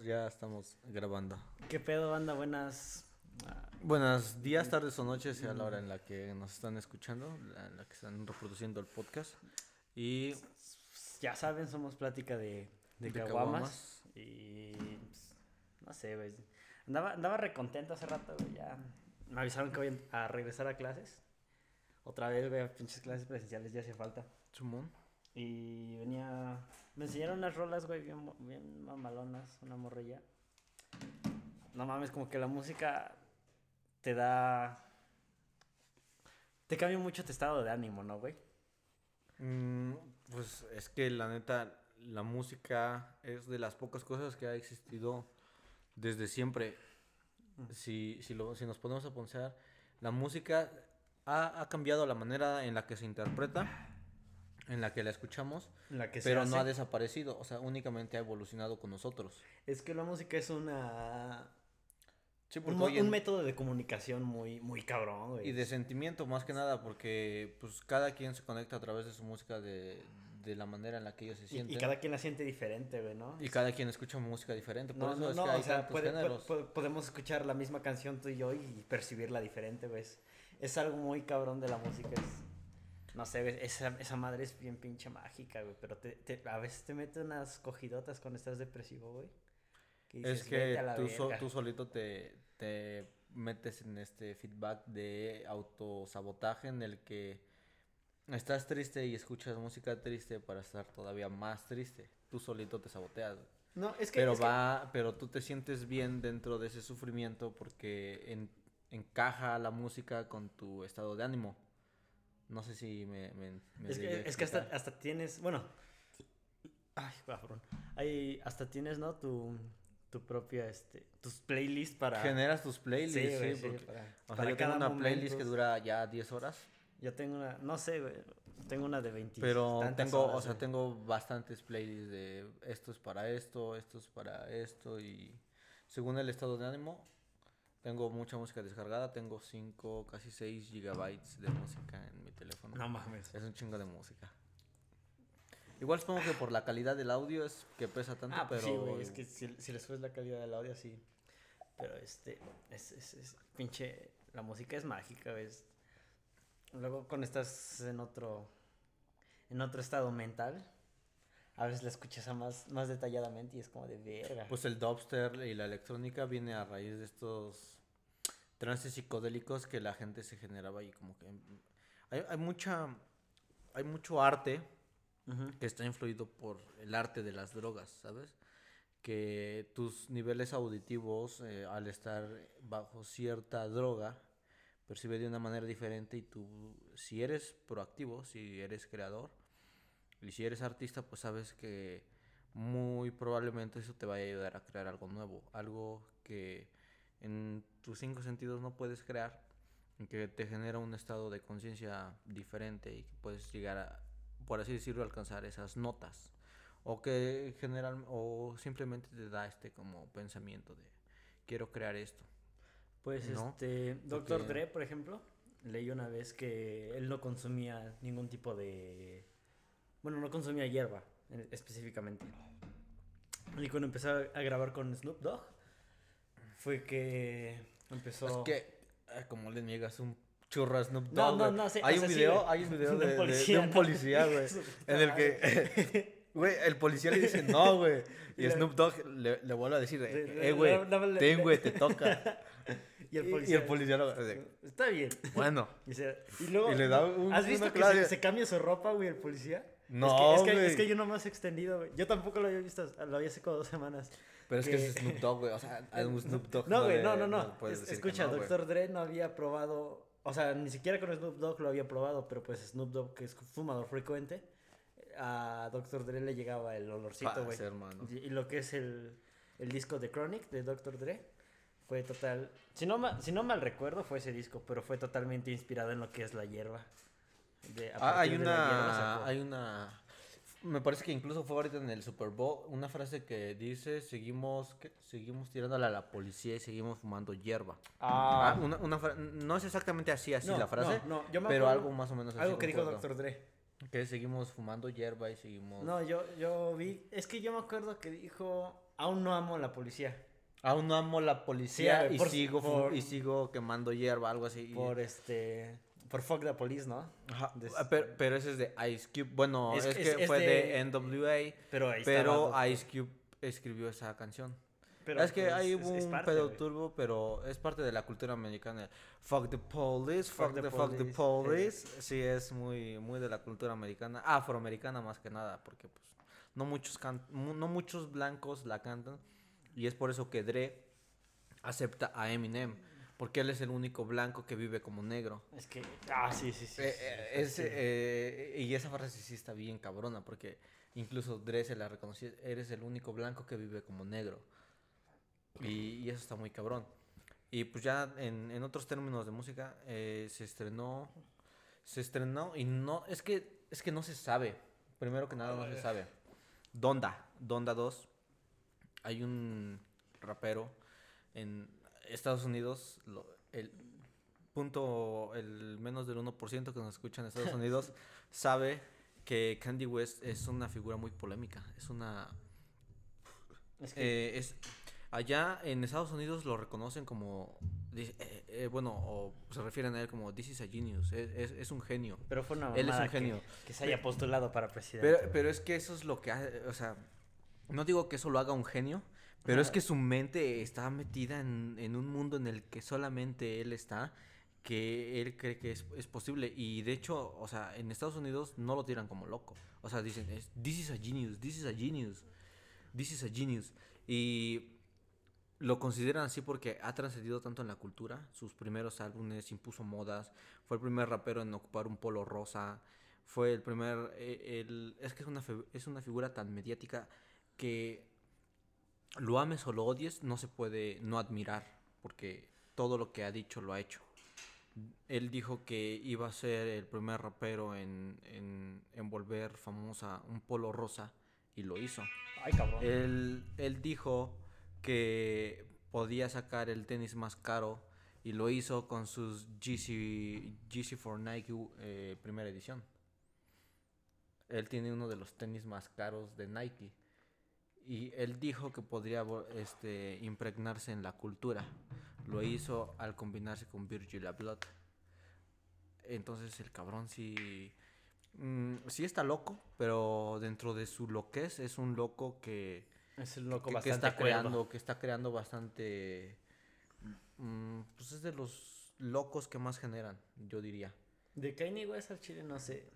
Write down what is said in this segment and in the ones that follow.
estamos, ya estamos grabando. ¿Qué pedo, banda? Buenas. Buenos días, tardes o noches, sea la hora en la que nos están escuchando, en la que están reproduciendo el podcast. Y Ya saben, somos plática de, de, De caguamas. Y. pues, no sé, güey. Andaba, andaba recontento hace rato, güey. Ya. Me avisaron que voy a regresar a clases. Otra vez, güey, a pinches clases presenciales ya hace falta. Chumón. Y venía. Me enseñaron unas rolas, güey, bien, bien mamalonas, una morrilla. No mames, como que la música te da. Te cambia mucho tu estado de ánimo, ¿no, güey? Mm, pues es que la neta, la música es de las pocas cosas que ha existido desde siempre. Si, si, lo, si nos ponemos a pensar, la música ha, ha cambiado la manera en la que se interpreta, en la que la escuchamos, La que pero no ha desaparecido, o sea, únicamente ha evolucionado con nosotros. Es que la música es una. Sí, Un, porque mo- hoy en- un método de comunicación muy, muy cabrón, güey. Y de sentimiento más que nada, porque pues cada quien se conecta a través de su música de, de la manera en la que ellos se Y- sienten. y cada quien la siente diferente, güey, ¿no? Y cada quien escucha música diferente. Por No, eso no, es no, que hay o sea, tantos puede- puede- géneros. puede- podemos escuchar la misma canción tú y yo y percibirla diferente, güey. Es- Es algo muy cabrón de la música. Es, no sé, esa, esa madre es bien pinche mágica, güey. Pero te, te- a veces te mete unas cogidotas cuando estás depresivo, güey. es dices, que "Vete a la tú, so- verga". tú solito te, te metes en este feedback de autosabotaje en el que estás triste y escuchas música triste para estar todavía más triste. Tú solito te saboteas. güey. No, es que. Pero es que- va, pero tú te sientes bien dentro de ese sufrimiento porque en- encaja la música con tu estado de ánimo. No sé si me, me, me Es que, es que hasta, hasta tienes, bueno, ay, cabrón, hay, hasta tienes, ¿no? Tu, tu propia, este, tus playlists para... generas tus playlists, sí, güey, sí, porque- para- o sea, para yo tengo una playlist que dura ya 10 horas, Yo tengo una, no sé, güey, tengo una de 20 pero tengo, horas, o sea, güey. tengo bastantes playlists de esto es para esto, esto es para esto y según el estado de ánimo tengo mucha música descargada, tengo 5, casi 6 gigabytes de música en mi teléfono. No mames. Es un chingo de música. Igual supongo que por la calidad del audio es que pesa tanto, Ah, pues pero... sí, güey, es que si, si le subes la calidad del audio, sí. Pero este, es, es, es pinche, la música es mágica, ¿ves? Luego cuando estás en otro, en otro estado mental, a veces la escuchas a más, más detalladamente y es como de verga. Pues el dubstep y la electrónica viene a raíz de estos trances psicodélicos que la gente se generaba y como que... Hay, hay mucha... Hay mucho arte Ujú. que está influido por el arte de las drogas, ¿sabes? Que tus niveles auditivos, eh, al estar bajo cierta droga, percibe de una manera diferente y tú, si eres proactivo, si eres creador y si eres artista, pues sabes que muy probablemente eso te vaya a ayudar a crear algo nuevo, algo que en tus cinco sentidos no puedes crear, que te genera un estado de conciencia diferente y que puedes llegar a, por así decirlo, alcanzar esas notas. O que general, o simplemente te da este como pensamiento de quiero crear esto. Pues ¿no? este, Dr. Porque- Dre, por ejemplo, leí una vez que él no consumía ningún tipo de... Bueno, no consumía hierba específicamente. Y cuando empezó a grabar con Snoop Dogg, fue que empezó... Es que, ah, como le niegas un churro a Snoop No, Dogg, no, güey. no, sí, hay, un sí, video, güey. hay un video De de, un de- de policía, un ¿no? policía, güey, en el que, güey, el policía le dice no, güey, y Snoop Dogg le, le vuelve a decir, eh, güey, ten, güey, te toca. Y el policía... Y el policía lo Está bien. bueno, Y, se- y luego... Y le da un- ¿Has visto que se, se cambia su ropa, güey, el policía? No, es que, es, que, güey. es que yo no has extendido, güey. Yo tampoco lo había visto, lo había hace como dos semanas. pero es que es Snoop Dogg, güey, o sea, a un Snoop Dogg No, güey, no, no, no. Es- escucha, no. Dr. Dre no había probado, o sea, ni siquiera con Snoop Dogg lo había probado, pero pues Snoop Dogg, que es fumador frecuente, a Dr. Dre le llegaba el olorcito, güey. Y, y lo que es el, el disco de Chronic de Dr. Dre fue total, si no, ma- si no mal recuerdo fue ese disco, pero fue totalmente inspirado en lo que es la hierba. De- a Ah, hay una, hay una, me parece que incluso fue ahorita en el Super Bowl, una frase que dice, seguimos, ¿qué? seguimos tirándole a la policía y seguimos fumando hierba. Ah, Ah, una, una fra- no es exactamente así, así no, la frase, no, no, yo me pero acuerdo- algo más o menos así. algo que dijo. Dr. Dre. Que seguimos fumando hierba y seguimos... No, yo, yo vi. Es que yo me acuerdo que dijo Aún no amo a la policía. Aún no amo la policía Sí, y, por- sigo, por- y sigo quemando hierba, algo así. Por este. Por fuck the police, ¿no? Ajá, de- ah, pero, pero ese es de Ice Cube. Bueno, Es- que es fue de, de- NWA, Pero ahí pero estaba- Ice Cube escribió esa canción. Pero, es que pues, hay es- hubo es un parte, pedo turbo, pero es parte de la cultura americana. Fuck the police, fuck, Fuck the the, fuck the police. Sí, es muy, muy de la cultura americana, afroamericana más que nada, porque pues no muchos, can- no muchos blancos la cantan. Y es por eso que Dre acepta a Eminem, porque él es el único blanco que vive como negro. Es que. Ah, sí, sí, sí. Eh, sí, eh, sí, es, sí. eh, y esa frase sí está bien cabrona, porque incluso Dre se la reconoció, eres el único blanco que vive como negro. Y, y eso está muy cabrón. Y pues ya en, en otros términos de música, eh, se estrenó, se estrenó y no, es que, es que no se sabe, primero que nada no se sabe. Donda, Donda 2, hay un rapero en Estados Unidos, lo- el punto, el menos del 1% que nos escucha en Estados Unidos sabe que Candy West es una figura muy polémica, es una Es que. eh, es allá en Estados Unidos lo reconocen como eh, eh, bueno o se refieren a él como this is a genius es, es- es un genio pero fue una él es. Que, se haya postulado para presidente. pero, pero es que eso es lo que hace o sea no digo que eso lo haga un genio pero es que su mente está metida en, en un mundo en el que solamente él está que él cree que es, es posible y de hecho o sea en Estados Unidos no lo tiran como loco o sea dicen this is a genius this is a genius this is a genius y lo consideran así porque ha trascendido tanto en la cultura. Sus primeros álbumes impuso modas. Fue el primer rapero en ocupar un polo rosa. Fue el primer. eh, el- es que es una, es una figura tan mediática que lo ames o lo odies, no se puede no admirar. Porque todo lo que ha dicho lo ha hecho. Él dijo que iba a ser el primer rapero en, en, en volver famosa un polo rosa y lo hizo. Ay, cabrón. Él, él dijo que podía sacar el tenis más caro y lo hizo con sus GC, GC for Nike eh, primera edición. Él tiene uno de los tenis más caros de Nike. Y él dijo que podría este, impregnarse en la cultura. Lo hizo al combinarse con Virgil Abloh. Entonces el cabrón sí... mm, sí está loco, pero dentro de su loquez es un loco que es un loco que, que bastante está cuerdo. creando, que está creando bastante, mm, pues es de los locos que más generan, yo diría. De Kanye West al Chile no sé.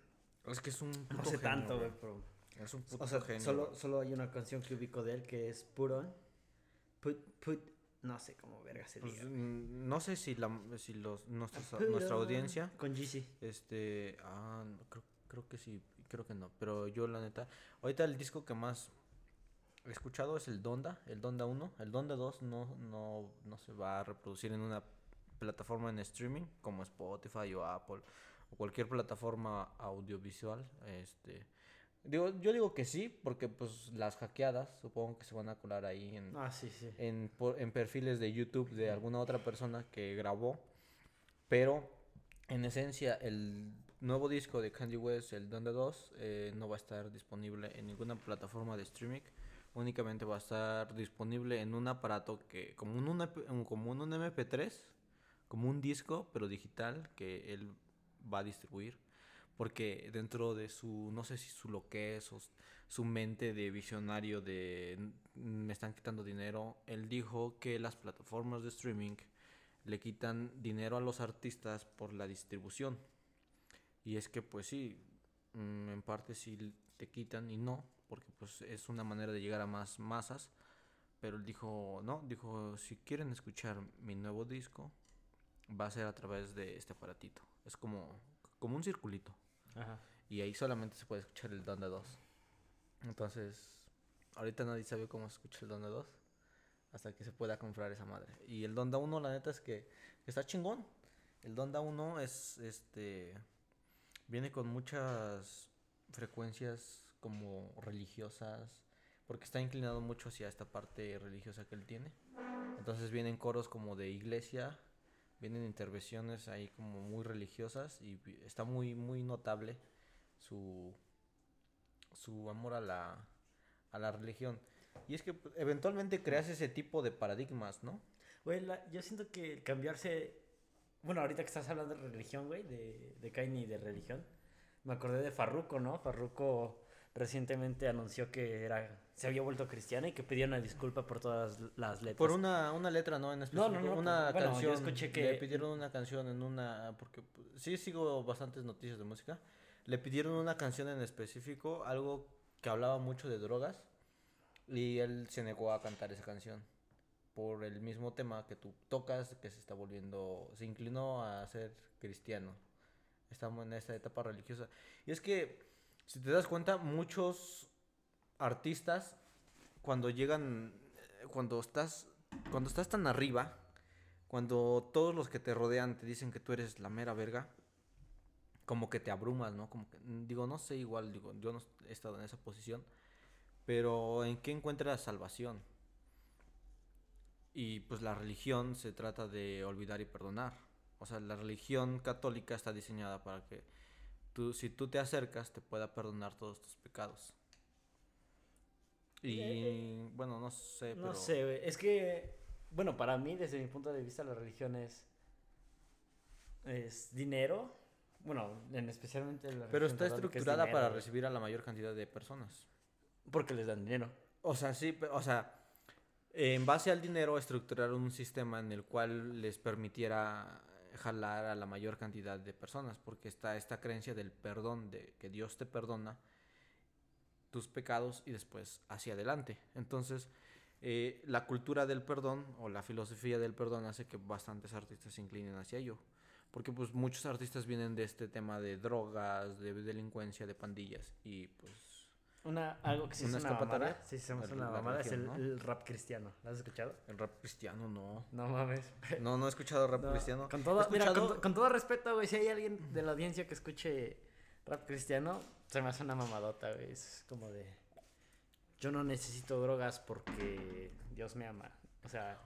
Es que es un No sé genio, tanto, güey, pero. Es un puto O sea, genio. solo, solo hay una canción que ubico de él que es Put On. Put, put. No sé cómo verga se Pues, diga. mm, no sé si la si los nuestros- nuestra audiencia Con GC. este ah, creo, creo que sí, creo que no, pero yo la neta, ahorita el disco que más he escuchado es el Donda, el Donda 1, el Donda 2 no no no se va a reproducir en una plataforma en streaming como Spotify o Apple o cualquier plataforma audiovisual, este digo yo digo que sí porque pues las hackeadas supongo que se van a colar ahí en Ah, sí, sí. en, por- en perfiles de YouTube de alguna otra persona que grabó. Pero en esencia, el nuevo disco de Candy West, el Donde 2, eh, no va a estar disponible en ninguna plataforma de streaming. Únicamente va a estar disponible en un aparato que, como un, un- un- como un MP3, como un disco, pero digital, que él va a distribuir. Porque dentro de su, no sé si su loquez o su mente de visionario de "N- me están quitando dinero, él dijo que las plataformas de streaming le quitan dinero a los artistas por la distribución. Y es que pues sí, mm, en parte sí te quitan y no, porque pues es una manera de llegar a más masas. Pero él dijo, no, dijo, si quieren escuchar mi nuevo disco, va a ser a través de este aparatito. Es como, como un circulito. Y ahí solamente se puede escuchar el Donda 2. Entonces, ahorita nadie sabe cómo se escucha el Donda 2. Hasta que se pueda comprar esa madre. Y el Donda 1, la neta es que está chingón. El Donda 1 es este. Viene con muchas frecuencias como religiosas. Porque está inclinado mucho hacia esta parte religiosa que él tiene. Entonces vienen coros como de iglesia. Vienen intervenciones ahí como muy religiosas. Y está muy, muy notable su, su amor a la, a la religión. Y es que eventualmente creas ese tipo de paradigmas, ¿no? Güey, la- yo siento que cambiarse. Bueno, ahorita que estás hablando de religión, güey, de, de Kain y de religión, me acordé de Farruko, ¿no? Farruko recientemente anunció que era se había vuelto cristiano y que pedía una disculpa por todas las letras. Por una, una letra, ¿no? En no, específico, no, una bueno, yo canción. escuché Le que- pidieron una canción en una... Porque pues, sí sigo bastantes noticias de música. Le pidieron una canción en específico, algo que hablaba mucho de drogas. Y él se negó a cantar esa canción. Por el mismo tema que tú tocas, que se está volviendo... Se inclinó a ser cristiano. Estamos en esta etapa religiosa. Y es que, si te das cuenta, muchos artistas cuando llegan, cuando estás, cuando estás tan arriba, cuando todos los que te rodean te dicen que tú eres la mera verga, como que te abrumas, ¿no? Como que, mm, digo, no sé, igual, digo, yo no he estado en esa posición, pero ¿en qué encuentras salvación? Y pues la religión se trata de olvidar y perdonar. O sea, la religión católica está diseñada para que tú, si tú te acercas, te pueda perdonar todos tus pecados. Y bueno, no sé, No pero sé, güey. Es que, bueno, para mí, desde mi punto de vista, la religión es, es dinero. Bueno, en especialmente la pero está es estructurada dinero, para güey, recibir a la mayor cantidad de personas. Porque les dan dinero. O sea, sí, o sea, en base al dinero estructuraron un sistema en el cual les permitiera jalar a la mayor cantidad de personas, porque está esta creencia del perdón, de que Dios te perdona tus pecados y después hacia adelante. Entonces, eh, la cultura del perdón o la filosofía del perdón hace que bastantes artistas se inclinen hacia ello. Porque pues muchos artistas vienen de este tema de drogas, de delincuencia, de pandillas y pues Una, algo que sí ¿Una es una? Sí, se El- una mamada. Es el, religión, ¿no? el rap cristiano. ¿Lo has escuchado? el rap cristiano no. No mames. No, no he escuchado rap No, cristiano. Con todo, mira, con, con todo respeto, güey, si hay alguien de la audiencia que escuche rap cristiano, se me hace una mamadota, güey. Es como de. Yo no necesito drogas porque Dios me ama. O sea.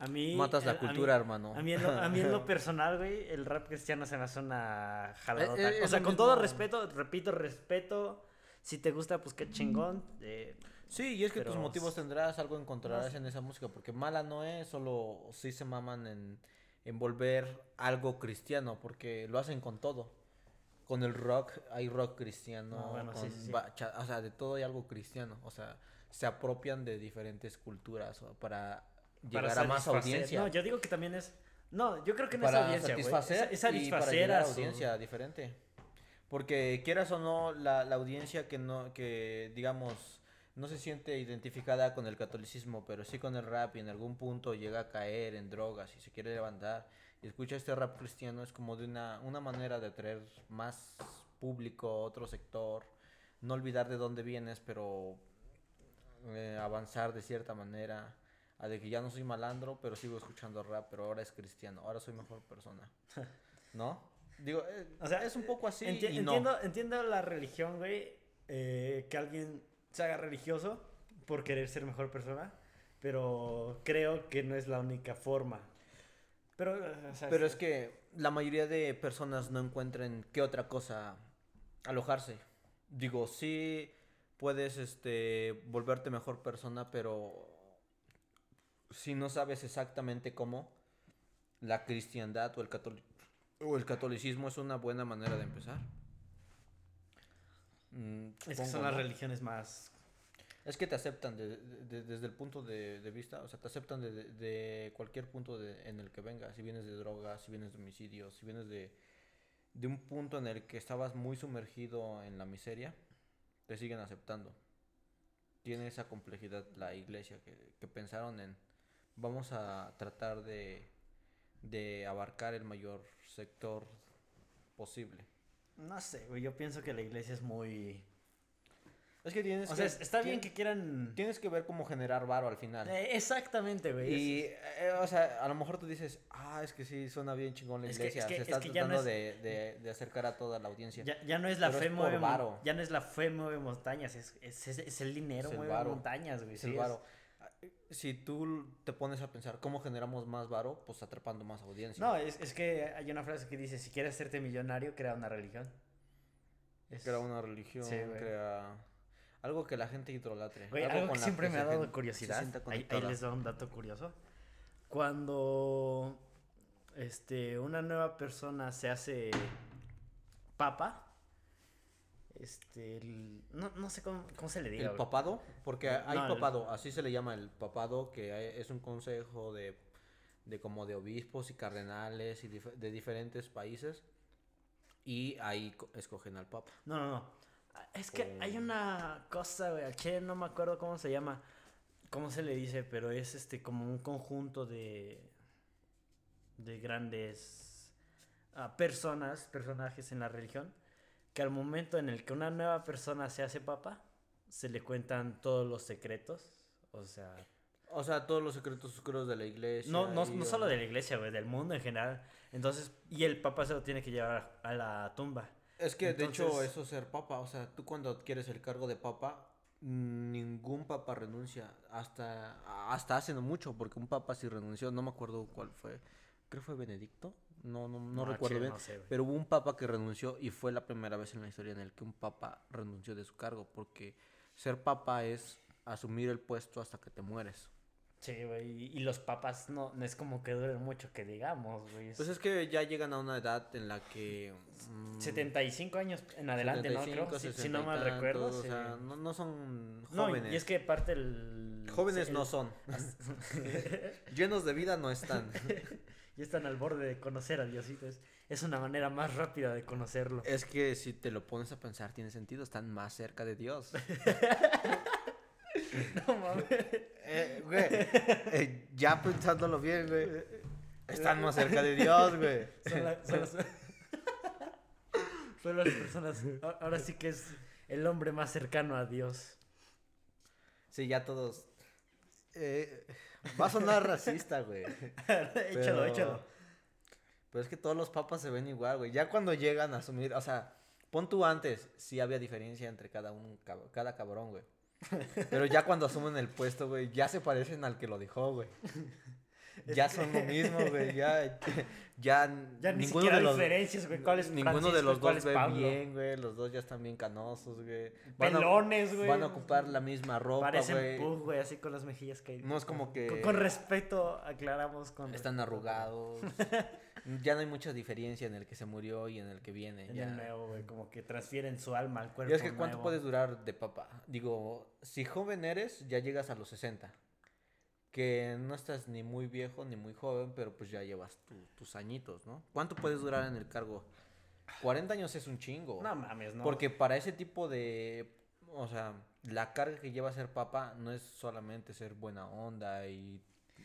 A mí. Matas la a- a mí- cultura, hermano. A mí, en lo, a mí en lo personal, güey, el rap cristiano se me hace una jaladota. Eh, eh, o sea, con todo respeto, repito, respeto. Si te gusta, pues qué chingón. eh, Sí, y es que tus motivos tendrás, algo encontrarás en esa música, porque mala no es, solo sí se maman en, en volver algo cristiano, porque lo hacen con todo. Con el rock, hay rock cristiano, No, bueno, con sí, sí. bacha- o sea, de todo hay algo cristiano, o sea, se apropian de diferentes culturas para para llegar a más audiencia. No, yo digo que también es. No, yo creo que no para es audiencia, satisfacer Es, es y para satisfacer llegar a a su- audiencia diferente porque quieras o no la, la audiencia que no que digamos no se siente identificada con el catolicismo pero sí con el rap y en algún punto llega a caer en drogas y se quiere levantar y escucha este rap cristiano es como de una una manera de atraer más público otro sector no olvidar de dónde vienes pero eh, avanzar de cierta manera a de que ya no soy malandro, pero sigo escuchando rap, pero ahora es cristiano, ahora soy mejor persona. ¿No? Digo, eh, O sea, es un poco así Enti- y no. entiendo, entiendo la religión, güey. eh, que alguien se haga religioso por querer ser mejor persona. Pero creo que no es la única forma. Pero, o sea, Pero es que la mayoría de personas no encuentran qué otra cosa alojarse. Digo, sí puedes este volverte mejor persona, pero si no sabes exactamente cómo, la cristiandad o el catoli- o el catolicismo es una buena manera de empezar. Mm, es que son las religiones más. Es que te aceptan de- de- de- desde el punto de, vista, o sea, te aceptan de, cualquier punto en el que vengas. Si vienes de drogas, si vienes de homicidios, si vienes de, de un punto en el que estabas muy sumergido en la miseria, te siguen aceptando. Tiene esa complejidad la iglesia que, que pensaron en, vamos a tratar de, de abarcar el mayor sector posible. No sé. Yo pienso que la iglesia es muy. Es que tienes O que, sea, está bien que quieran. Tienes que ver cómo generar varo al final. Eh, exactamente, güey. es- Y, eh, o sea, a lo mejor tú dices, ah, es que sí, suena bien chingón la Es que- iglesia. es que- se es está no tratando es- de, de- de acercar a toda la audiencia. Ya, ya no es la Pero fe es mueve varo. ya no es la fe mueve montañas, es, es, es- es el dinero Es el mueve varo. montañas, güey. Es sí, el es- varo. Si tú te pones a pensar cómo generamos más varo, pues atrapando más audiencia. No, es, es que hay una frase que dice, si quieres hacerte millonario, crea una religión. Es- Crea una religión, Sí, crea... Algo que la gente idolatre. Güey, algo, que siempre me ha dado curiosidad. Ahí, ahí, les da un dato curioso. Cuando este, una nueva persona se hace papa, este, no, no, sé cómo, cómo, se le diga. ¿El papado? Porque hay papado, así se le llama el papado, que es un consejo de, de como de obispos y cardenales y de diferentes países. Y ahí escogen al papa. No, no, no. Es que hay una cosa, güey, che, no me acuerdo cómo se llama, cómo se le dice, pero es este como un conjunto de de grandes uh, personas, personajes en la religión, que al momento en el que una nueva persona se hace papa, se le cuentan todos los secretos, o sea... O sea, todos los secretos oscuros de la iglesia. No, no, no solo de la iglesia, güey, del mundo en general. Entonces, y el papa se lo tiene que llevar a la tumba. Es que, de hecho, eso es ser papa. O sea, tú cuando adquieres el cargo de papa, ningún papa renuncia. Hasta, hasta hace no mucho, porque un papa sí renunció. No me acuerdo cuál fue creo fue Benedicto, no, no, no, recuerdo bien, pero hubo un papa que renunció y fue la primera vez en la historia en el que un papa renunció de su cargo, porque ser papa es asumir el puesto hasta que te mueres. Sí, güey, y los papas no, no es como que duren mucho que digamos, güey. Pues es que ya llegan a una edad en la que... 75 mm, años en adelante, ¿no? Creo, si, no mal recuerdo. O sea, no, no, son jóvenes. No, y es que parte el... Jóvenes no son. Llenos de vida no están. ya están al borde de conocer a Diosito. Es, una manera más rápida de conocerlo. Es que si te lo pones a pensar, tiene sentido, están más cerca de Dios. no mames. Eh, güey, eh, ya pensándolo bien, güey. Están más cerca de Dios, güey. Son, son las personas. Ahora sí que es el hombre más cercano a Dios. Sí, ya todos. Eh, Va a sonar racista, güey. échalo, échalo. Pero es que todos los papas se ven igual, güey. Ya cuando llegan a asumir, o sea, pon tú antes, sí había diferencia entre cada un, cada cabrón, güey. Pero ya cuando asumen el puesto, güey, ya se parecen al que lo dejó, güey. Ya son lo mismo, güey. Ya, ya, ya ni ninguno de los, diferencias, güey. ¿Cuál es Ninguno de los dos ve bien, güey. Los dos ya están bien canosos, güey. Pelones, güey. Van a ocupar la misma ropa, güey. Parecen güey, así con las mejillas caídas. No es como que... Con, respeto, aclaramos. Con están arrugados. ya no hay mucha diferencia en el que se murió y en el que viene. En ya. el nuevo, güey. Como que transfieren su alma al cuerpo Y es que ¿cuánto puedes durar de papá? Digo, si joven eres, ya llegas a los 60 que no estás ni muy viejo ni muy joven, pero pues ya llevas tus añitos, ¿no? ¿Cuánto puedes durar en el cargo? 40 años es un chingo. No mames, no. Porque para ese tipo de. O sea, la carga que lleva ser papa no es solamente ser buena onda y.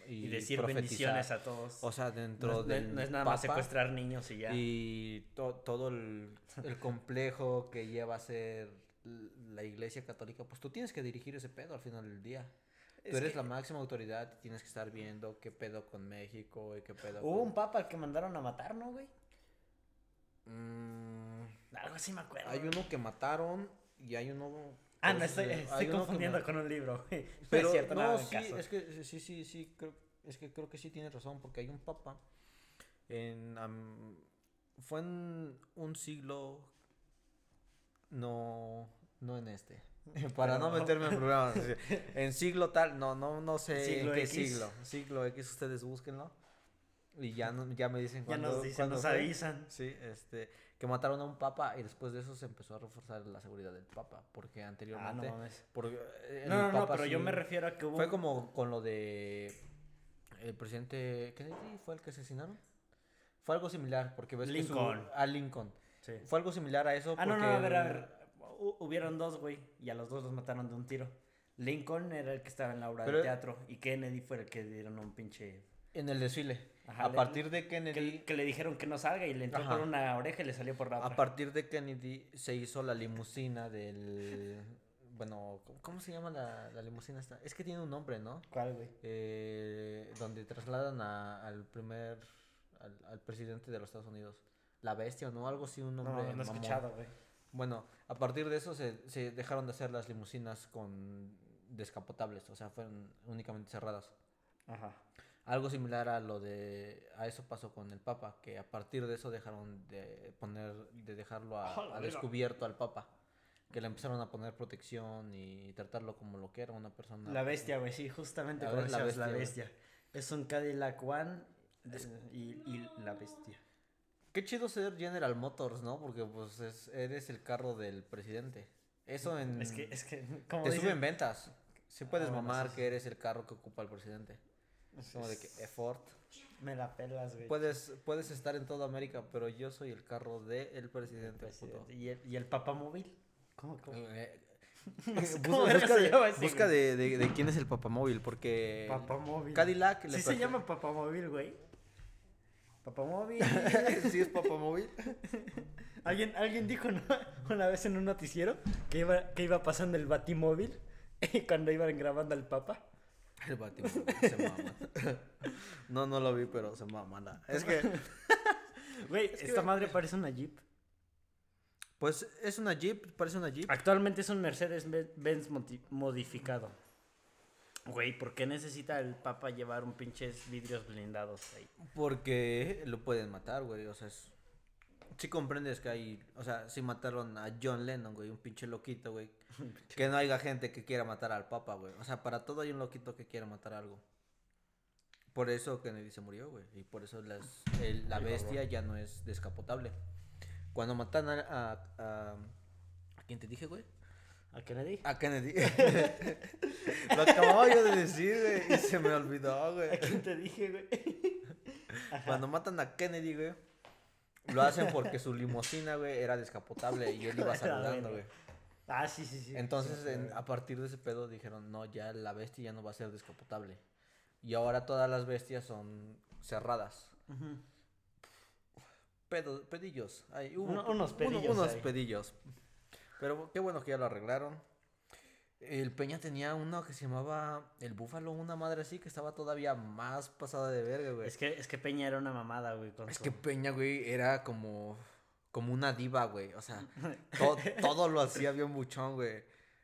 Y, decir bendiciones a todos. O sea, dentro de. No, es nada más secuestrar niños y ya. Y todo el, el complejo que lleva a ser la iglesia católica, pues tú tienes que dirigir ese pedo al final del día. Tú eres la máxima autoridad y tienes que estar viendo qué pedo con México y qué pedo Hubo un papa al que mandaron a matar, ¿no, güey? Mm, Algo así me acuerdo. Hay uno que mataron y hay uno... Ah, no, estoy, estoy confundiendo con un libro, güey. Pero, es cierto, no, sí, es que sí, sí, sí, creo, es que creo que sí tienes razón, porque hay un papa en... fue en un siglo... No, no en este Para no meterme en problemas. en siglo tal, no, no, no sé en qué siglo. Siglo X, ustedes búsquenlo. Y ya, no, ya me dicen cuando. Ya nos dicen, nos avisan. Sí, este. Que mataron a un papa y después de eso se empezó a reforzar la seguridad del papa. Porque anteriormente. Ah, no eh, no, no, pero yo me refiero a que hubo. Fue como con lo de. El presidente Kennedy fue el que asesinaron. Fue algo similar, porque ves Lincoln. Que a Lincoln. Sí. Fue algo similar a eso. Ah, no, no, a ver, a ver hubieron dos, güey, y a los dos los mataron de un tiro. Lincoln era el que estaba en la obra de teatro y Kennedy fue el que dieron un pinche... En el desfile. a partir de Kennedy... Que, le dijeron que no salga y le entró por una oreja y le salió por la otra. A partir de Kennedy se hizo la limusina del... Bueno, ¿cómo se llama la, la limusina esta? Es que tiene un nombre, ¿no? ¿Cuál, güey? Eh, donde trasladan al primer... Al, presidente de los Estados Unidos. La bestia o no, algo así, un nombre. No, no he escuchado, güey. Bueno, a partir de eso se, se dejaron de hacer las limusinas con descapotables, o sea, fueron únicamente cerradas. Ajá. Algo similar a lo de a eso pasó con el Papa, que a partir de eso dejaron de poner de dejarlo a, descubierto al Papa. que le empezaron a poner protección y tratarlo como lo que era una persona. La bestia, güey, sí, justamente A como ver, la decías, la bestia, bestia. Es un Cadillac One de- y, y la bestia. Qué chido ser General Motors, ¿no? Porque pues es- eres el carro del presidente. Eso en... Es que, es que, como te dicen- suben ventas. Sí puedes Ah, bueno, mamar sí, que eres el carro que ocupa el presidente. es- Como de que effort. Me la pelas, güey. Puedes, puedes estar en toda América, pero yo soy el carro del presidente. puto. Presidente. ¿Y el, y el papamóvil? ¿Cómo, cómo? Eh, ¿Cómo busca de, busca de, de- de quién es el papamóvil, porque Papamóvil. Cadillac Sí se llama papamóvil, güey. Papamóvil. sí es papamóvil. ¿Alguien, alguien dijo una, una vez en un noticiero que iba, que iba pasando el batimóvil cuando iban grabando al papa. El batimóvil se mama. No, no lo vi, pero se mama. la- Es que, Güey, que- esta madre parece una Jeep. pues es una Jeep, parece una Jeep. Actualmente es un Mercedes-Benz modificado. Güey, ¿por qué necesita el papa llevar un pinches vidrios blindados ahí? Porque lo pueden matar, güey. O sea, es... sí comprendes que hay. O sea, sí mataron a John Lennon, güey. Un pinche loquito, güey. Que no haya gente que quiera matar al papa, güey. O sea, para todo hay un loquito que quiera matar algo. Por eso Kennedy se murió, güey. Y por eso las, el- la bestia ya no es descapotable. Cuando matan a. a, a, ¿a quién te dije, güey? ¿A Kennedy? A Kennedy. Lo acababa yo de decir, güey. Y se me olvidó, güey. ¿A quién te dije, güey? Ajá. Cuando matan a Kennedy, güey, lo hacen porque su limusina, güey, era descapotable y él iba saludando, güey. Ah, sí, sí, sí. Entonces, Sí, en- a partir de ese pedo dijeron, no, ya la bestia ya no va a ser descapotable. Y ahora todas las bestias son cerradas. Ujú. Pedo- pedillos. Ay, hubo Uno- unos uno- pedillos unos pedillos. Pero qué bueno que ya lo arreglaron. El Peña tenía uno que se llamaba El Búfalo, una madre así que estaba todavía más pasada de verga, güey. Es que, es que Peña era una mamada, güey. con Es su- que Peña, güey, era como, como una diva, güey. O sea, to- todo lo hacía bien buchón, güey.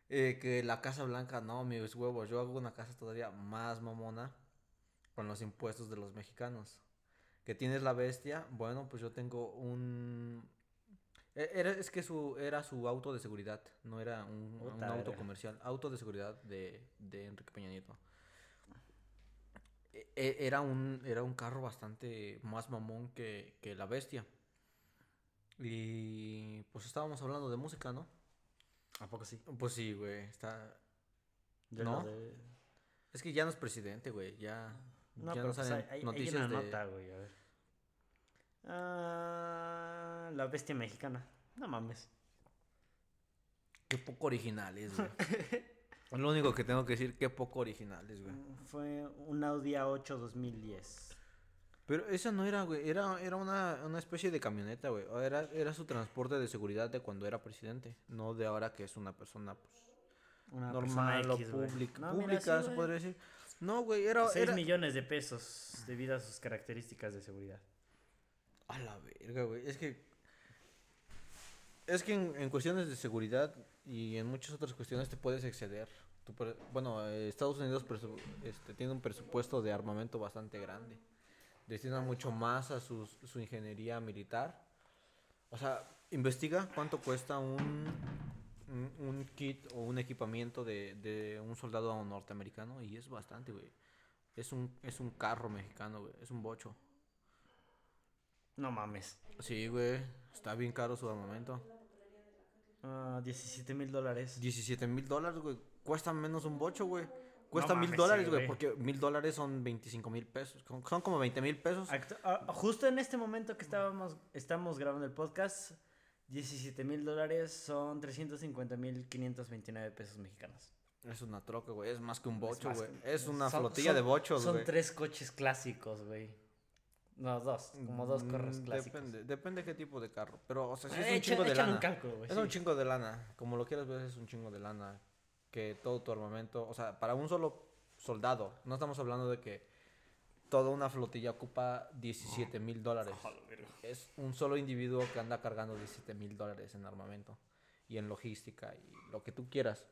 Eh, que la Casa Blanca, no, mis huevos. Yo hago una casa todavía más mamona con los impuestos de los mexicanos. Que tienes la bestia, bueno, pues yo tengo un... e- Era, es que su, era su auto de seguridad, no era un, auto comercial. Auto de seguridad de, de Enrique Peña Nieto. E- e- Era un, era un carro bastante más mamón que, que la bestia. Y pues estábamos hablando de música, ¿no? ¿A poco sí? Pues sí, güey. Está... ¿No? de- Es que ya no es presidente, güey. Ya, No, ya pero no pues salen hay, hay- hay noticias una de... nota, güey, a ver. Ah, la bestia mexicana. No mames. Qué poco originales, güey. lo único que tengo que decir, qué poco originales, güey. Fue un Audi A8 2010. Pero esa no era, güey. Era, era una, una especie de camioneta, güey. Era, era su transporte de seguridad de cuando era presidente. No de ahora que es una persona, pues, Una normal persona X, pública. No, pública, se podría decir. No, güey, era... 6 era... millones de pesos debido a sus características de seguridad. A la verga, güey. Es que. Es que en, en cuestiones de seguridad y en muchas otras cuestiones te puedes exceder. Bueno, Estados Unidos este, tiene un presupuesto de armamento bastante grande. Destina mucho más a su ingeniería militar. O sea, investiga cuánto cuesta un, un, un kit o un equipamiento de, de un soldado norteamericano y es bastante, güey. Es un, es un carro mexicano, güey. Es un bocho. No mames. Sí, güey. Está bien caro su armamento. Ah, 17 mil dólares. 17 mil dólares, güey. Cuesta menos un bocho, güey. Cuesta mil dólares, güey. Porque mil dólares son 25 mil pesos. Son son como 20 mil pesos. Actu- ah, justo en este momento que estábamos estamos grabando el podcast, 17 mil dólares son 350 mil 529 pesos mexicanos. Es una troca, güey. Es más que un bocho, güey. Es una son- flotilla son- de bochos, Son güey. tres coches clásicos, güey. No, dos, como dos carros Mm, clásicos. Depende, depende qué tipo de carro. Pero, o sea, sí es Eh, un echa- chingo de lana. un cálculo, güey, es un sí. chingo de lana. Como lo quieras ver, es un chingo de lana. Que todo tu armamento. O sea, para un solo soldado. No estamos hablando de que toda una flotilla ocupa 17 mil dólares. Es un solo individuo que anda cargando 17 mil dólares en armamento y en logística y lo que tú quieras.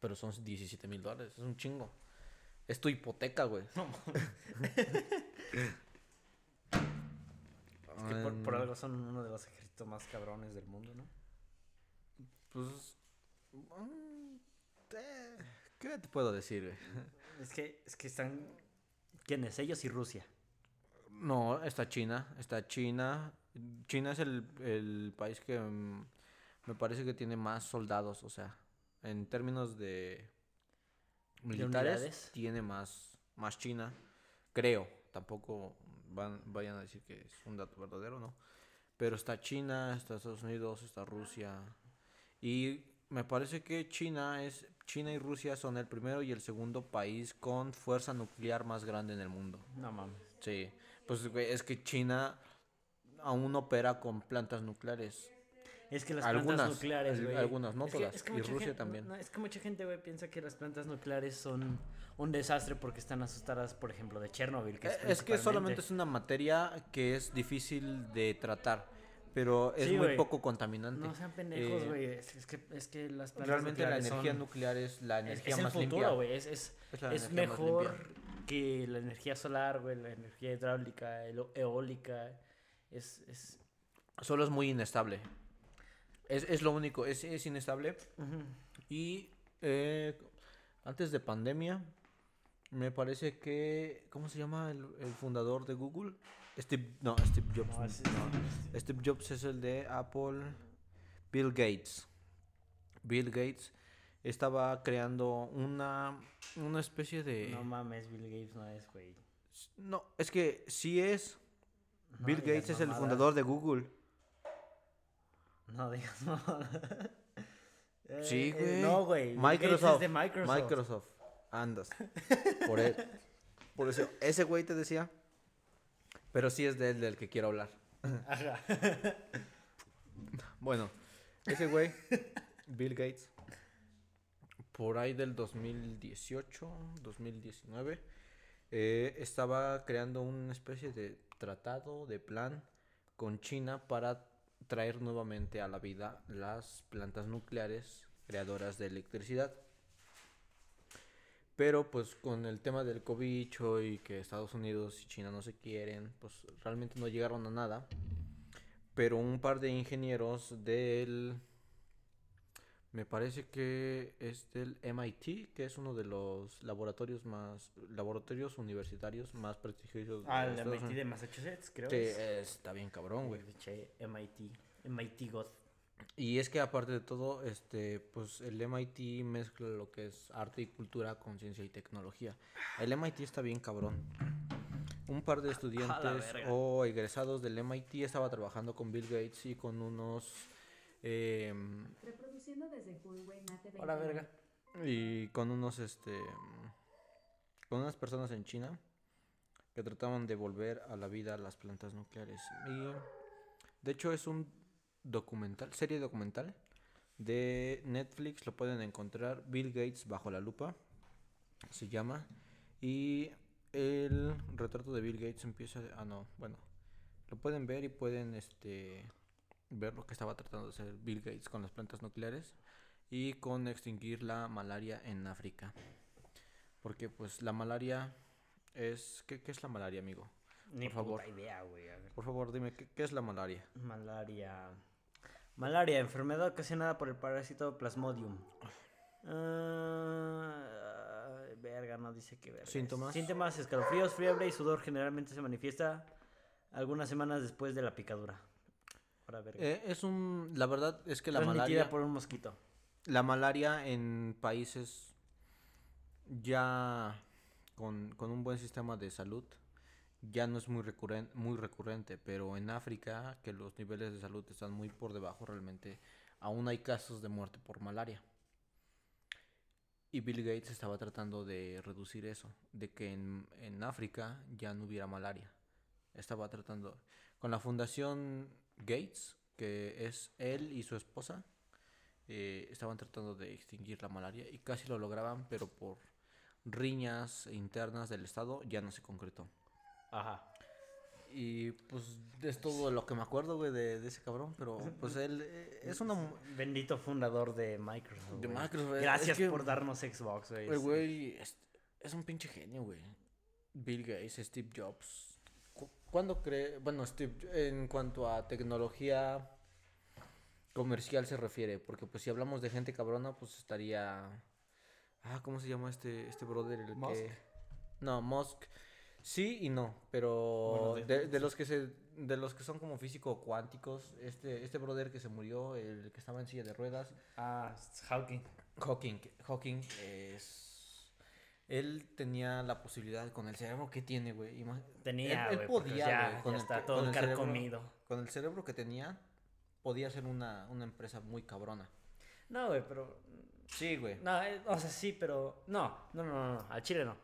Pero son 17 mil dólares, es un chingo. Es tu hipoteca, güey. Es que por, por Em, algo son uno de los ejércitos más cabrones del mundo, ¿no? Pues. mm, eh, ¿Qué te puedo decir, güey? Es que, es que están. ¿Quiénes? Ellos y Rusia. No, está China. Está China. China es el, el país que mm, me parece que tiene más soldados. O sea, en términos de militares, tiene más, más China. Creo. Tampoco van, vayan a decir que es un dato verdadero, ¿no? Pero está China, está Estados Unidos, está Rusia. Y me parece que China es. China y Rusia son el primero y el segundo país con fuerza nuclear más grande en el mundo. No mames. Sí, pues es que China aún opera con plantas nucleares. Es que las Algunas, plantas nucleares, güey. algunas, no es que- todas, es que y Rusia gen- también. no, es que mucha gente, güey, piensa que las plantas nucleares son un desastre porque están asustadas, por ejemplo, de Chernobyl. Que Eh, es, Es, que solamente es una materia que es difícil de tratar, pero es Sí, muy güey. poco contaminante. No sean pendejos, Eh, güey. es, es que, es que las plantas Realmente la energía son- nuclear es la es, energía es el más futuro, limpia. Es, es, Es es mejor que la energía solar, güey, la energía hidráulica, eólica. Es, es... Solo es muy inestable. Es, es lo único, es, es inestable. Y eh, antes de pandemia, me parece que. ¿Cómo se llama el, el fundador de Google? Steve. No, Steve Jobs. No, es- no. Steve Jobs es el de Apple. Bill Gates. Bill Gates estaba creando una, una especie de. No mames, Bill Gates no es, güey. No, es que sí es. No Bill Gates es el fundador de Google. No digas mamadas. Eh, Sí, eh, güey. no, güey. Microsoft. de Microsoft. Microsoft. Andas. Por, por eso, ese güey te decía. Pero sí es de él del que quiero hablar. Ajá. Bueno, ese güey, Bill Gates, por ahí del 2018, 2019, eh, estaba creando una especie de tratado, de plan con China para traer nuevamente a la vida las plantas nucleares creadoras de electricidad. Pero pues con el tema del cobicho y que Estados Unidos y China no se quieren, pues realmente no llegaron a nada. Pero un par de ingenieros del... Me parece que es del MIT, que es uno de los laboratorios más... Laboratorios universitarios más prestigiosos de Ah, el MIT de. Massachusetts, creo. Sí, es. está bien cabrón, güey. Che, MIT. MIT God. Y es que aparte de todo, este, pues el MIT mezcla lo que es arte y cultura con ciencia y tecnología. El MIT está bien cabrón. Un par de estudiantes o egresados del MIT estaba trabajando con Bill Gates y con unos em, Reproduciendo desde Huawei Mate Hola, 29. verga. y con unos este con unas personas en China que trataban de volver a la vida las plantas nucleares y de hecho es un documental serie documental de Netflix lo pueden encontrar Bill Gates bajo la lupa se llama y el retrato de Bill Gates empieza ah no bueno lo pueden ver y pueden este ver lo que estaba tratando de hacer Bill Gates con las plantas nucleares y con extinguir la malaria en África. Porque pues la malaria es... ¿Qué, qué es la malaria, amigo? Ni Por favor. puta idea, güey. A ver. Por favor, dime, ¿qué, qué es la malaria? Malaria. Malaria, enfermedad ocasionada por el parásito Plasmodium. Ah, verga, no dice qué verga. ¿Síntomas? Síntomas, escalofríos, fiebre y sudor generalmente se manifiesta algunas semanas después de la picadura. Ahora, verga. Eh, es un... La verdad es que la Transmitida malaria... por un mosquito. La malaria en países ya con, con un buen sistema de salud ya no es muy recurrente, muy recurrente, pero en África, que los niveles de salud están muy por debajo, realmente aún hay casos de muerte por malaria. Y Bill Gates estaba tratando de reducir eso, de que en, en África ya no hubiera malaria. Estaba tratando con la fundación Gates, que es él y su esposa, eh, estaban tratando de extinguir la malaria y casi lo lograban, pero por riñas internas del Estado ya no se concretó. Ajá. Y pues es todo lo que me acuerdo, güey, de, de ese cabrón, pero pues él eh, es una... Bendito fundador de Microsoft. De güey. Microsoft, es Gracias que- por darnos Xbox, güey. El güey es, es un pinche genio, güey. Bill Gates, Steve Jobs. Cu- ¿Cuándo cree? Bueno, Steve, en cuanto a tecnología comercial se refiere, porque pues si hablamos de gente cabrona, pues estaría... Ah, ¿cómo se llama este, este brother? El ¿Musk? que... No, Musk. Sí y no, pero Bueno, de- de, los que se de los que son como físico cuánticos, este este brother que se murió, el que estaba en silla de ruedas, Ah, Hawking. Hawking, Hawking es él tenía la posibilidad con el cerebro que tiene, güey. Tenía, Él- podía, ya, güey, con ya el está todo con el cerebro. carcomido. Con el cerebro que tenía, podía ser una, una empresa muy cabrona. No, güey, pero... Sí, güey. No, eh, o sea, sí, pero... No, no, no, no, no, al chile no.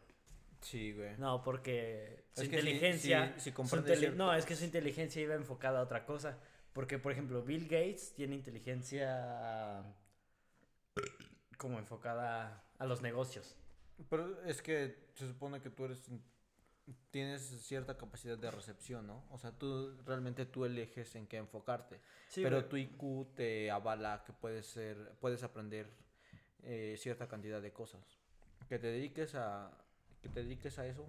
Sí, güey. No, porque su Es que si- inteligencia... si- si su cierto- No, es que su inteligencia iba enfocada a otra cosa. Porque, por ejemplo, Bill Gates tiene inteligencia como enfocada a los negocios. Pero es que se supone que tú eres tienes cierta capacidad de recepción, ¿no? O sea, tú realmente tú eliges en qué enfocarte. Sí, pero tu IQ te avala que puedes ser puedes aprender eh, cierta cantidad de cosas. Que te dediques a que te dediques a eso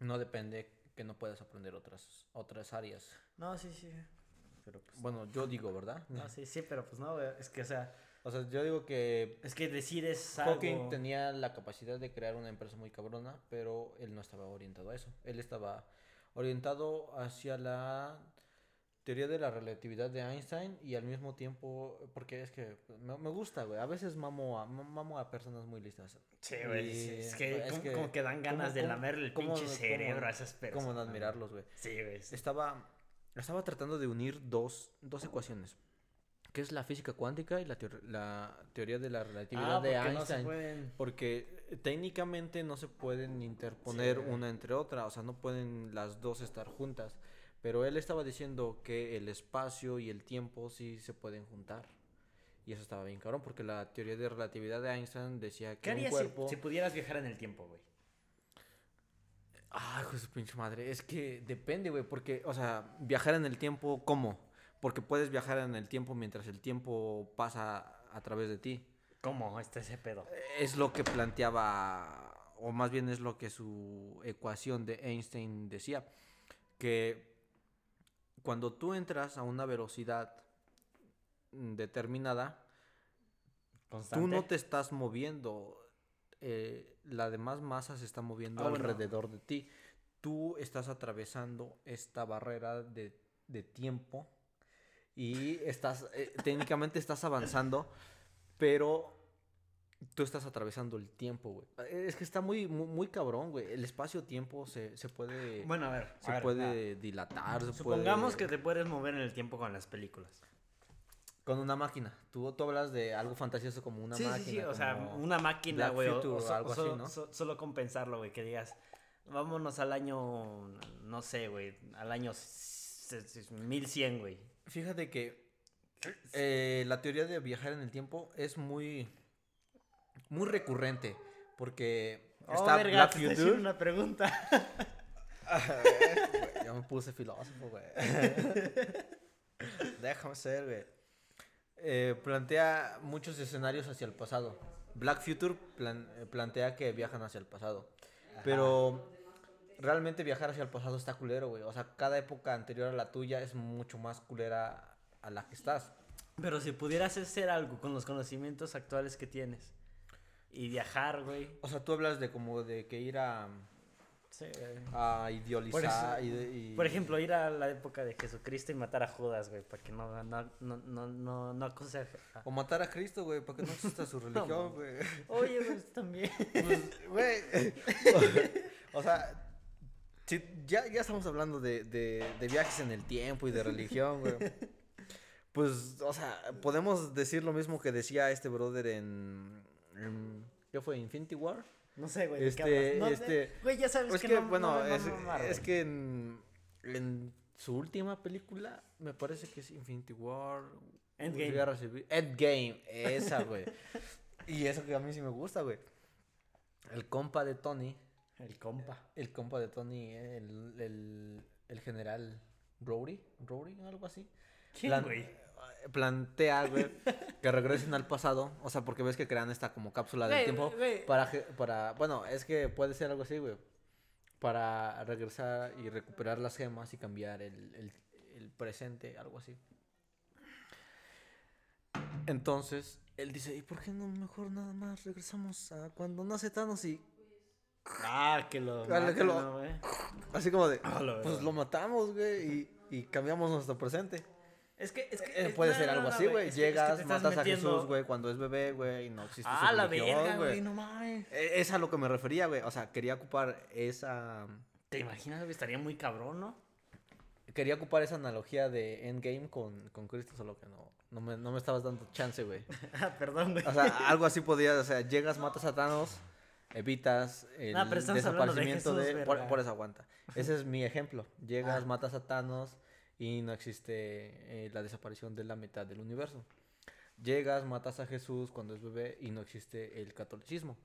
no depende que no puedas aprender otras otras áreas. No, sí, sí. Pero pues... Bueno, yo digo, ¿verdad? No, sí, sí, pero pues no. Es que, o sea, O sea, yo digo que es que decir es algo... Hawking tenía la capacidad de crear una empresa muy cabrona, pero él no estaba orientado a eso. Él estaba orientado hacia la teoría de la relatividad de Einstein y al mismo tiempo, porque es que me, me gusta, güey. A veces mamo a, mamo a personas muy listas. Sí, güey. Y, es, que, es como, que- como que dan ganas ¿cómo- de lamerle el pinche cerebro a esas personas. Cómo no admirarlos, güey. Sí, güey. Estaba, estaba tratando de unir dos, dos ecuaciones. Que es la física cuántica y la, teor- la teoría de la relatividad Ah, de no Einstein. pueden... Porque eh, técnicamente no se pueden interponer Sí. una entre otra, o sea, no pueden las dos estar juntas. Pero él estaba diciendo que el espacio y el tiempo sí se pueden juntar. Y eso estaba bien cabrón, porque la teoría de relatividad de Einstein decía ¿Qué que un harías si- cuerpo... si, pudieras viajar en el tiempo, güey? Ay, hijo de su pinche madre, es que depende, güey, porque, o sea, viajar en el tiempo, ¿cómo? Porque puedes viajar en el tiempo mientras el tiempo pasa a través de ti. ¿Cómo está ese pedo? Es lo que planteaba, o más bien es lo que su ecuación de Einstein decía, que cuando tú entras a una velocidad determinada, ¿Constante? tú no te estás moviendo, eh, la demás masa se está moviendo Ah, alrededor de ti. Tú estás atravesando esta barrera de, de tiempo y estás, eh, técnicamente estás avanzando, pero tú estás atravesando el tiempo, güey. Es que está muy, muy, muy cabrón, güey. El espacio-tiempo se, se puede, Bueno, a ver. se a ver, puede dilatar, se Supongamos puede- que te puedes mover en el tiempo con las películas. Con una máquina. Tú, tú hablas de algo fantasioso como una sí, máquina. sí, sí, o sea, una máquina, güey. o- o algo así, ¿no? so- solo compensarlo, güey, que digas, vámonos al año, no sé, güey, al año s- s- 1100, güey. Fíjate que eh, la teoría de viajar en el tiempo es muy, muy recurrente. Porque Oh, está verga, Black te una pregunta. Güey, ya me puse filósofo, güey. Déjame ser, güey. Eh, plantea muchos escenarios hacia el pasado. Black Future plan- eh, plantea que viajan hacia el pasado. Pero realmente viajar hacia el pasado está culero, güey. O sea, cada época anterior a la tuya es mucho más culera a la que estás. Pero si pudieras hacer algo con los conocimientos actuales que tienes y viajar, güey. O sea, tú hablas de como de que ir a, Sí, güey. a idealizar. de- y- Por ejemplo, ir a la época de Jesucristo y matar a Judas, güey, para que no, no, no, no, no, no acuse a- O matar a Cristo, güey, para que no exista su religión, güey. Oye, pues también. Pues, güey. o sea, si ya, ya estamos hablando de, de, de viajes en el tiempo y de religión, güey. Pues, o sea, podemos decir lo mismo que decía este brother en. en- ¿Qué fue? ¿Infinity War? No sé, güey. ¿de qué Este-? No, este- Güey, ya sabes Es que, que, no, bueno, no es, es que en, en su última película, me parece que es Infinity War. Endgame. Endgame, esa, güey. y eso que a mí sí me gusta, güey. El compa de Tony, El compa. el compa de Tony, el, el, el general Brody, Brody, algo así. ¿Quién, Plan- güey? eh, Plantea, güey, que regresen al pasado. O sea, porque ves que crean esta como cápsula del tiempo. güey. Para, para, bueno, es que puede ser algo así, güey. Para regresar y recuperar las gemas y cambiar el, el, el presente, algo así. Entonces, él dice, ¿y por qué no mejor nada más regresamos a cuando nace Thanos y Ah, que lo. Que lo- ¿no, güey? así como de, pues verdad. lo matamos, güey, y, y cambiamos nuestro presente? Es que, es que. Eh, puede no, ser no, algo no, así, güey. que- Llegas, matas a Jesús, güey, cuando es bebé, güey, y no existe Ah, su la religión, verga, güey, no mames. E- Es a lo que me refería, güey. O sea, quería ocupar esa... ¿Te imaginas, güey? Estaría muy cabrón, ¿no? Quería ocupar esa analogía de Endgame con, con Cristo, solo que no, no, me, no me estabas dando chance, güey. Ah, Perdón, güey. O sea, algo así podía, o sea, llegas, matas a Thanos, evitas el No, pero estamos hablando de desaparecimiento de... Jesús, por, por eso aguanta. Ese es mi ejemplo. Llegas, Ah. matas a Thanos y no existe eh, la desaparición de la mitad del universo. Llegas, matas a Jesús cuando es bebé y no existe el catolicismo.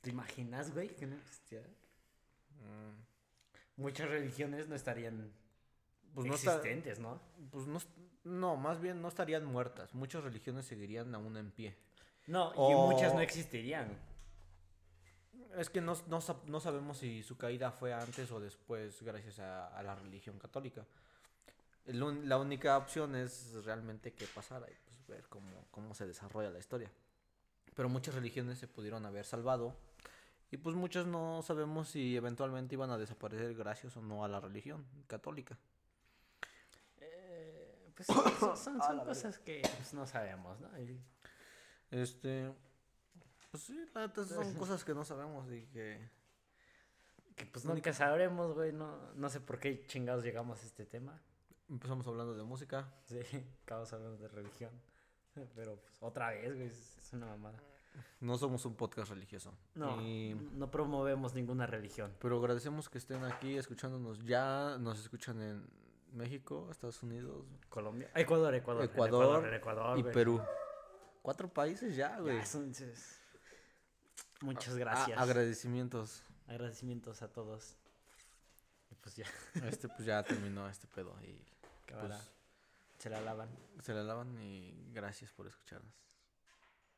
¿Te imaginas, güey, que no existiera? Mm, Muchas religiones no estarían Pues no está, existentes, ¿no? pues no, est- no, más bien no estarían muertas. Muchas religiones seguirían aún en pie. No, y muchas no existirían. Es que no, no, sab- no sabemos si su caída fue antes o después gracias a, a la religión católica. El la única opción es realmente que pasara y pues ver cómo, cómo se desarrolla la historia. Pero muchas religiones se pudieron haber salvado y pues muchas no sabemos si eventualmente iban a desaparecer gracias o no a la religión católica. Eh, pues son, son- son- cosas que pues, no sabemos, ¿no? Y- Este, pues sí, la neta son cosas que no sabemos y que... que pues nunca sabremos, güey. No, no sé por qué chingados llegamos a este tema. Empezamos hablando de música. Sí, acabamos hablando de religión. Pero pues otra vez, güey, es, una mamada. No somos un podcast religioso. No, Y- no promovemos ninguna religión. Pero agradecemos que estén aquí escuchándonos ya. Nos escuchan en México, Estados Unidos Colombia. Ecuador, Ecuador. Ecuador Ecuador, y güey. Perú. Cuatro países ya, Ya, güey. es- Muchas A- gracias. agradecimientos. Agradecimientos a todos. Y pues ya, Este pues ya terminó este pedo y pues Se la lavan. se la lavan y gracias por escucharnos.